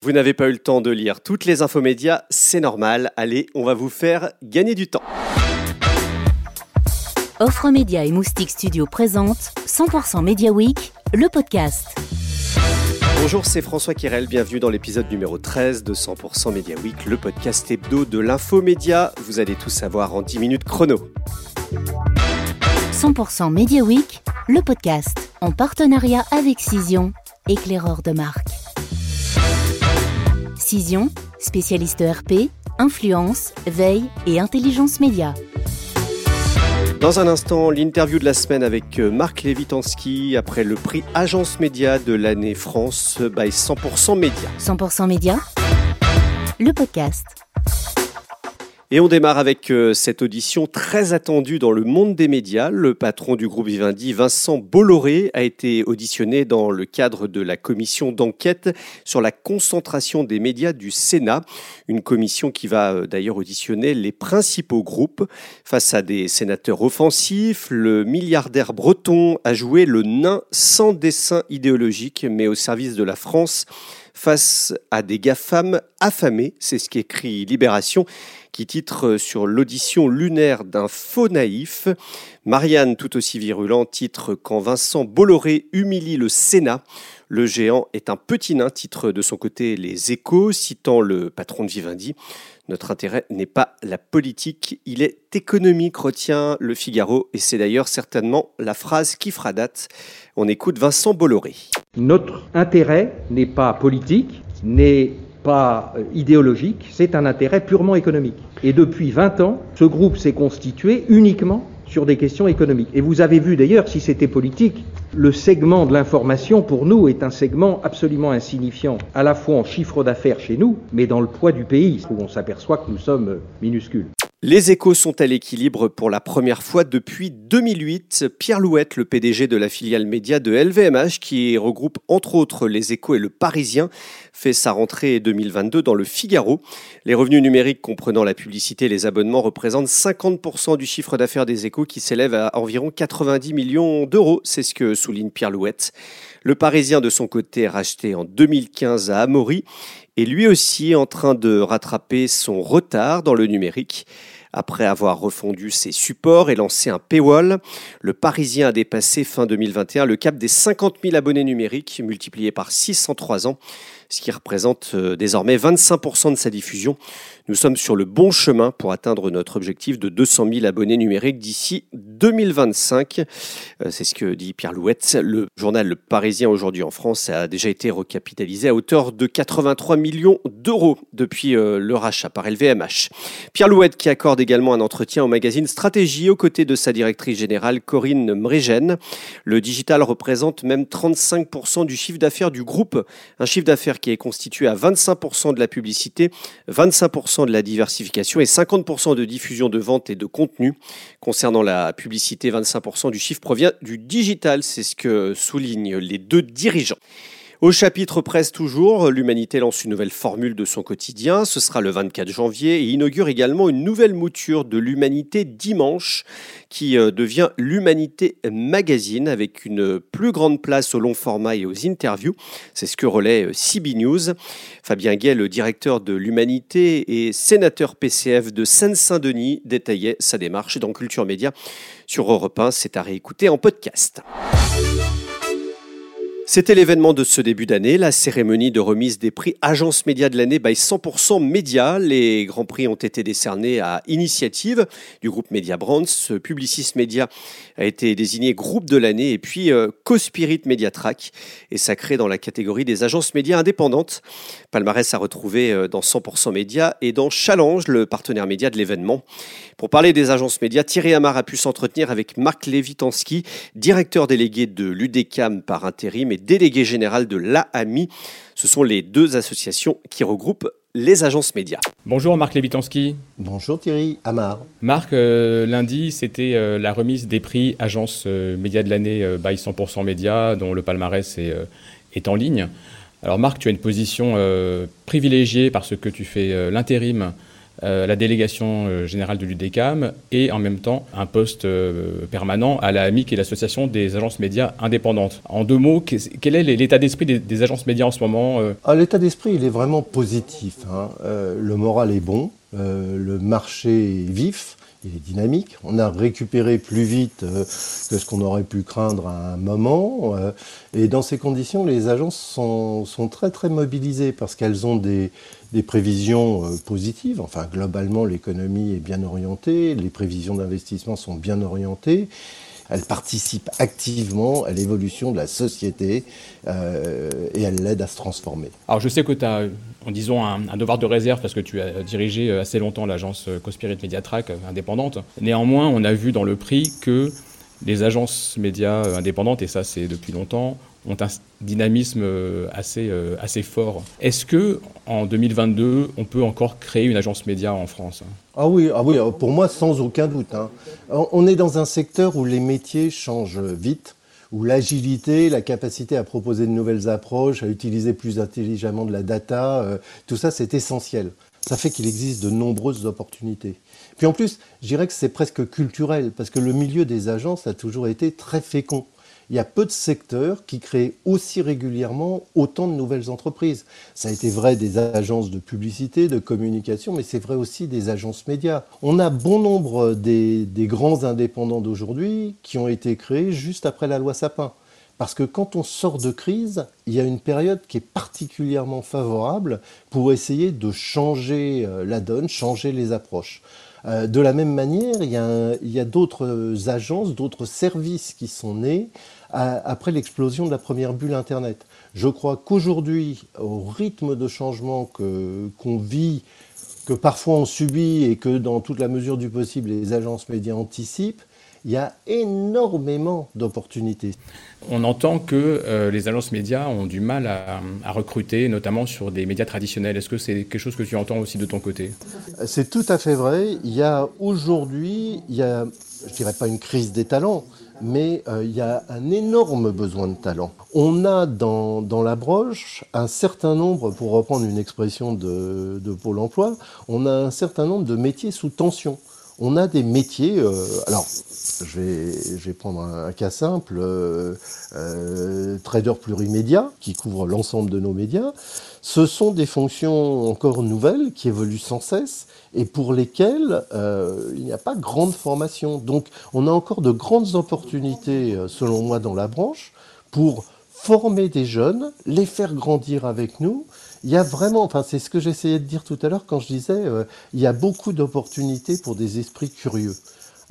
Vous n'avez pas eu le temps de lire toutes les infos médias, c'est normal. Allez, on va vous faire gagner du temps. Offre Média et Moustique Studio présente 100% Media Week, le podcast. Bonjour, c'est François Kirel, bienvenue dans l'épisode numéro 13 de 100% Media Week, le podcast hebdo de l'info média. Vous allez tout savoir en 10 minutes chrono. 100% Media Week, le podcast, en partenariat avec Cision, éclaireur de marque. Cision, spécialiste RP, influence, veille et intelligence média. Dans un instant, l'interview de la semaine avec euh, Marc Lévitansky après le prix Agence Média de l'année France by 100% Média. 100% Média, le podcast. Et on démarre avec euh, cette audition très attendue dans le monde des médias. Le patron du groupe Vivendi, Vincent Bolloré, a été auditionné dans le cadre de la commission d'enquête sur la concentration des médias du Sénat. Une commission qui va euh, d'ailleurs auditionner les principaux groupes. Face à des sénateurs offensifs, le milliardaire breton a joué le nain sans dessin idéologique, mais au service de la France face à des GAFAM affamés. C'est ce qu'écrit Libération qui titre sur l'audition lunaire d'un faux naïf. Marianne, tout aussi virulent, titre Quand Vincent Bolloré humilie le Sénat. Le géant est un petit nain, titre de son côté Les Échos, citant le patron de Vivendi. Notre intérêt n'est pas la politique, il est économique, retient le Figaro, et c'est d'ailleurs certainement la phrase qui fera date. On écoute Vincent Bolloré. Notre intérêt n'est pas politique, n'est pas euh, idéologique, c'est un intérêt purement économique. Et depuis 20 ans, ce groupe s'est constitué uniquement sur des questions économiques. Et vous avez vu d'ailleurs, si c'était politique, le segment de l'information pour nous est un segment absolument insignifiant, à la fois en chiffre d'affaires chez nous, mais dans le poids du pays, où on s'aperçoit que nous sommes minuscules. Les échos sont à l'équilibre pour la première fois depuis 2008. Pierre Louette, le PDG de la filiale média de LVMH, qui regroupe entre autres les échos et le Parisien, fait sa rentrée 2022 dans le Figaro. Les revenus numériques comprenant la publicité et les abonnements représentent 50% du chiffre d'affaires des échos qui s'élève à environ 90 millions d'euros. C'est ce que souligne Pierre Louette. Le Parisien, de son côté, racheté en 2015 à Amaury, est lui aussi en train de rattraper son retard dans le numérique. Après avoir refondu ses supports et lancé un paywall, le Parisien a dépassé fin 2021 le cap des 50 000 abonnés numériques, multiplié par 6 en 3 ans ce qui représente euh, désormais 25% de sa diffusion. Nous sommes sur le bon chemin pour atteindre notre objectif de 200 000 abonnés numériques d'ici 2025. Euh, c'est ce que dit Pierre Louette. Le journal Le Parisien aujourd'hui en France a déjà été recapitalisé à hauteur de 83 millions d'euros depuis euh, le rachat par LVMH. Pierre Louette qui accorde également un entretien au magazine Stratégie aux côtés de sa directrice générale Corinne Mrégène. Le digital représente même 35% du chiffre d'affaires du groupe, un chiffre d'affaires qui est constitué à 25% de la publicité, 25% de la diversification et 50% de diffusion de vente et de contenu. Concernant la publicité, 25% du chiffre provient du digital, c'est ce que soulignent les deux dirigeants. Au chapitre presse toujours, l'humanité lance une nouvelle formule de son quotidien. Ce sera le 24 janvier et inaugure également une nouvelle mouture de l'humanité dimanche qui euh, devient l'humanité magazine avec une plus grande place au long format et aux interviews. C'est ce que relaie euh, CB News. Fabien Gay, le directeur de l'humanité et sénateur PCF de Seine-Saint-Denis, détaillait sa démarche dans Culture Média sur Europe 1. C'est à réécouter en podcast. C'était l'événement de ce début d'année, la cérémonie de remise des prix Agence Média de l'année by 100% Média. Les grands prix ont été décernés à initiative du groupe Media Brands. Publicis Média a été désigné groupe de l'année et puis euh, Cospirit Media Track est sacré dans la catégorie des agences médias indépendantes. Palmarès a retrouvé euh, dans 100% Média et dans Challenge, le partenaire média de l'événement. Pour parler des agences médias, Thierry Amar a pu s'entretenir avec Marc Lévitansky, directeur délégué de l'UDECAM par intérim et délégué général de l'AAMI. Ce sont les deux associations qui regroupent les agences médias. Bonjour Marc Lévitansky. Bonjour Thierry Amar. Marc, euh, lundi, c'était euh, la remise des prix Agence euh, Média de l'année by 100% Média, dont le palmarès est, est, en ligne. Alors Marc, tu as une position privilégiée parce que tu fais l'intérim la délégation générale de l'UDECAM et en même temps un poste permanent à la AMIC et l'association des agences médias indépendantes. En deux mots, quel est l'état d'esprit des, agences médias en ce moment ah, L'état d'esprit, il est vraiment positif. Hein. le moral est bon, le marché est vif il est dynamique. On a récupéré plus vite euh, que ce qu'on aurait pu craindre à un moment. Euh, et dans ces conditions, les agences sont, très très mobilisées parce qu'elles ont des, prévisions euh, positives. Enfin, globalement, l'économie est bien orientée, les prévisions d'investissement sont bien orientées elle participe activement à l'évolution de la société euh, et elle l'aide à se transformer. Alors je sais que tu as, en disant, un, devoir de réserve parce que tu as dirigé assez longtemps l'agence Cospirit Mediatrack indépendante. Néanmoins, on a vu dans le prix que les agences médias indépendantes, et ça c'est depuis longtemps, ont un dynamisme euh, assez, euh, assez fort. Est-ce que en 2022, on peut encore créer une agence média en France Ah oui, ah oui, pour moi sans aucun doute. Hein. On est dans un secteur où les métiers changent vite où l'agilité, la capacité à proposer de nouvelles approches, à utiliser plus intelligemment de la data, euh, tout ça c'est essentiel. Ça fait qu'il existe de nombreuses opportunités. Puis en plus, je dirais que c'est presque culturel, parce que le milieu des agences a toujours été très fécond il y a peu de secteurs qui créent aussi régulièrement autant de nouvelles entreprises. Ça a été vrai des agences de publicité, de communication, mais c'est vrai aussi des agences médias. On a bon nombre des, grands indépendants d'aujourd'hui qui ont été créés juste après la loi Sapin. Parce que quand on sort de crise, il y a une période qui est particulièrement favorable pour essayer de changer euh, la donne, changer les approches. Euh, de la même manière, il y a, d'autres agences, d'autres services qui sont nés après l'explosion de la première bulle Internet. Je crois qu'aujourd'hui, au rythme de changement qu'on vit, que parfois on subit et que dans toute la mesure du possible les agences médias anticipent, il y a énormément d'opportunités. On entend que euh, les agences médias ont du mal à, recruter, notamment sur des médias traditionnels. Est-ce que c'est quelque chose que tu entends aussi de ton côté? C'est tout à fait vrai. Il y a aujourd'hui, il y a, je dirais pas une crise des talents, mais euh, il y a un énorme besoin de talent. On a dans, la broche un certain nombre, pour reprendre une expression de, de Pôle emploi, on a un certain nombre de métiers sous tension on a des métiers. Euh, alors, je vais, prendre un, cas simple euh, euh, trader plurimédia, qui couvre l'ensemble de nos médias. Ce sont des fonctions encore nouvelles qui évoluent sans cesse et pour lesquelles il n'y a pas grande formation. Donc, on a encore de grandes opportunités, selon moi, dans la branche pour former des jeunes, les faire grandir avec nous il y a vraiment, enfin c'est ce que j'essayais de dire tout à l'heure quand je disais, euh, il y a beaucoup d'opportunités pour des esprits curieux.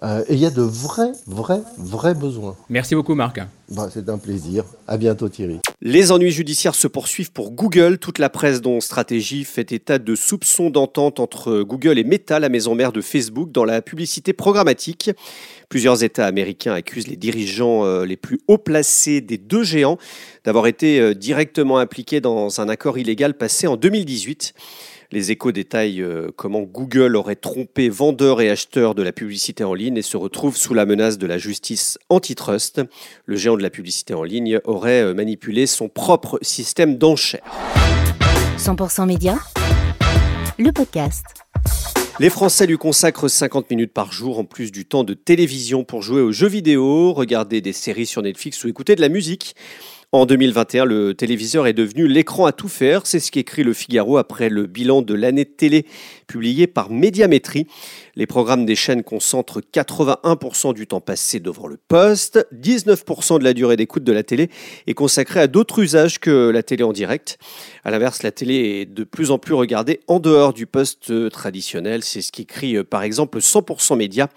Euh, et il y a de vrais, vrais, vrais besoins. Merci beaucoup Marc. Bah, c'est un plaisir. À bientôt Thierry. Les ennuis judiciaires se poursuivent pour Google. Toute la presse dont Stratégie fait état de soupçons d'entente entre Google et Meta, la maison mère de Facebook, dans la publicité programmatique. Plusieurs États américains accusent les dirigeants euh, les plus haut placés des deux géants d'avoir été euh, directement impliqués dans un accord illégal passé en 2018. Les échos détaillent euh, comment Google aurait trompé vendeurs et acheteurs de la publicité en ligne et se retrouve sous la menace de la justice antitrust. Le géant de la publicité en ligne aurait euh, manipulé son propre système d'enchères. 100% Média, le podcast. Les Français lui consacrent 50 minutes par jour en plus du temps de télévision pour jouer aux jeux vidéo, regarder des séries sur Netflix ou écouter de la musique. En 2021, le téléviseur est devenu l'écran à tout faire. C'est ce qu'écrit le Figaro après le bilan de l'année de télé publié par Médiamétrie. Les programmes des chaînes concentrent 81% du temps passé devant le poste. 19% de la durée d'écoute de la télé est consacrée à d'autres usages que la télé en direct. À l'inverse, la télé est de plus en plus regardée en dehors du poste traditionnel. C'est ce qu'écrit euh, par exemple 100% Média.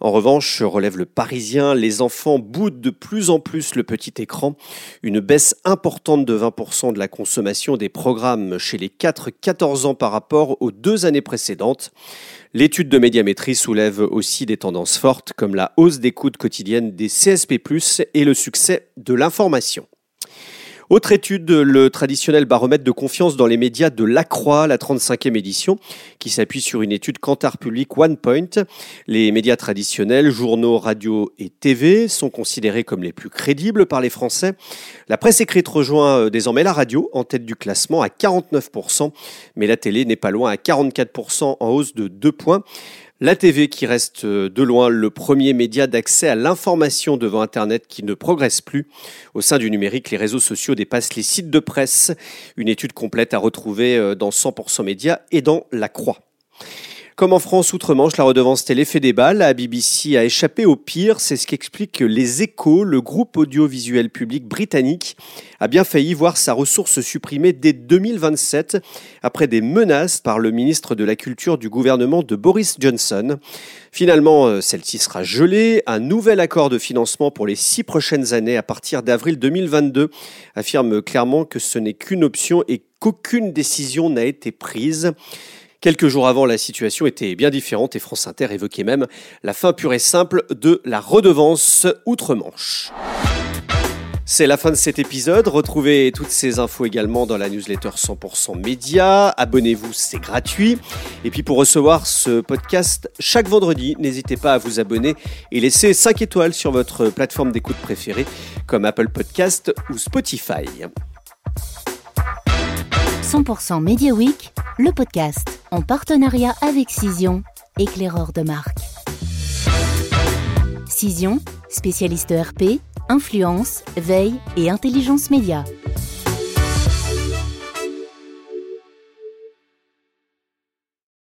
En revanche, relève le Parisien, les enfants boudent de plus en plus le petit écran. Une baisse importante de 20% de la consommation des programmes chez les 4-14 ans par rapport aux deux années précédentes. L'étude de médiamétrie soulève aussi des tendances fortes comme la hausse d'écoute quotidienne des CSP+, et le succès de l'information. Autre étude, le traditionnel baromètre de confiance dans les médias de l'Accroix, la 35e édition, qui s'appuie sur une étude Kantar Public One Point. Les médias traditionnels, journaux, radio et TV, sont considérés comme les plus crédibles par les Français. La presse écrite rejoint euh, désormais la radio en tête du classement à 49%, mais la télé n'est pas loin à 44% en hausse de 2 points. La TV qui reste euh, de loin le premier média d'accès à l'information devant Internet qui ne progresse plus. Au sein du numérique, les réseaux sociaux dépassent les sites de presse. Une étude complète à retrouver euh, dans 100% Média et dans La Croix. Comme en France outre-Manche, la redevance télé fait débat. La BBC a échappé au pire. C'est ce qu'explique Les Échos. Le groupe audiovisuel public britannique a bien failli voir sa ressource supprimée dès 2027 après des menaces par le ministre de la Culture du gouvernement de Boris Johnson. Finalement, euh, celle-ci sera gelée. Un nouvel accord de financement pour les six prochaines années à partir d'avril 2022 affirme clairement que ce n'est qu'une option et qu'aucune décision n'a été prise. Quelques jours avant, la situation était bien différente et France Inter évoquait même la fin pure et simple de la redevance outre-Manche. C'est la fin de cet épisode. Retrouvez toutes ces infos également dans la newsletter 100% Média. Abonnez-vous, c'est gratuit. Et puis pour recevoir ce podcast chaque vendredi, n'hésitez pas à vous abonner et laisser 5 étoiles sur votre plateforme d'écoute préférée comme Apple Podcast ou Spotify. 100% Media Week, le podcast en partenariat avec Cision, éclaireur de marque. Cision, spécialiste ERP, influence, veille et intelligence média.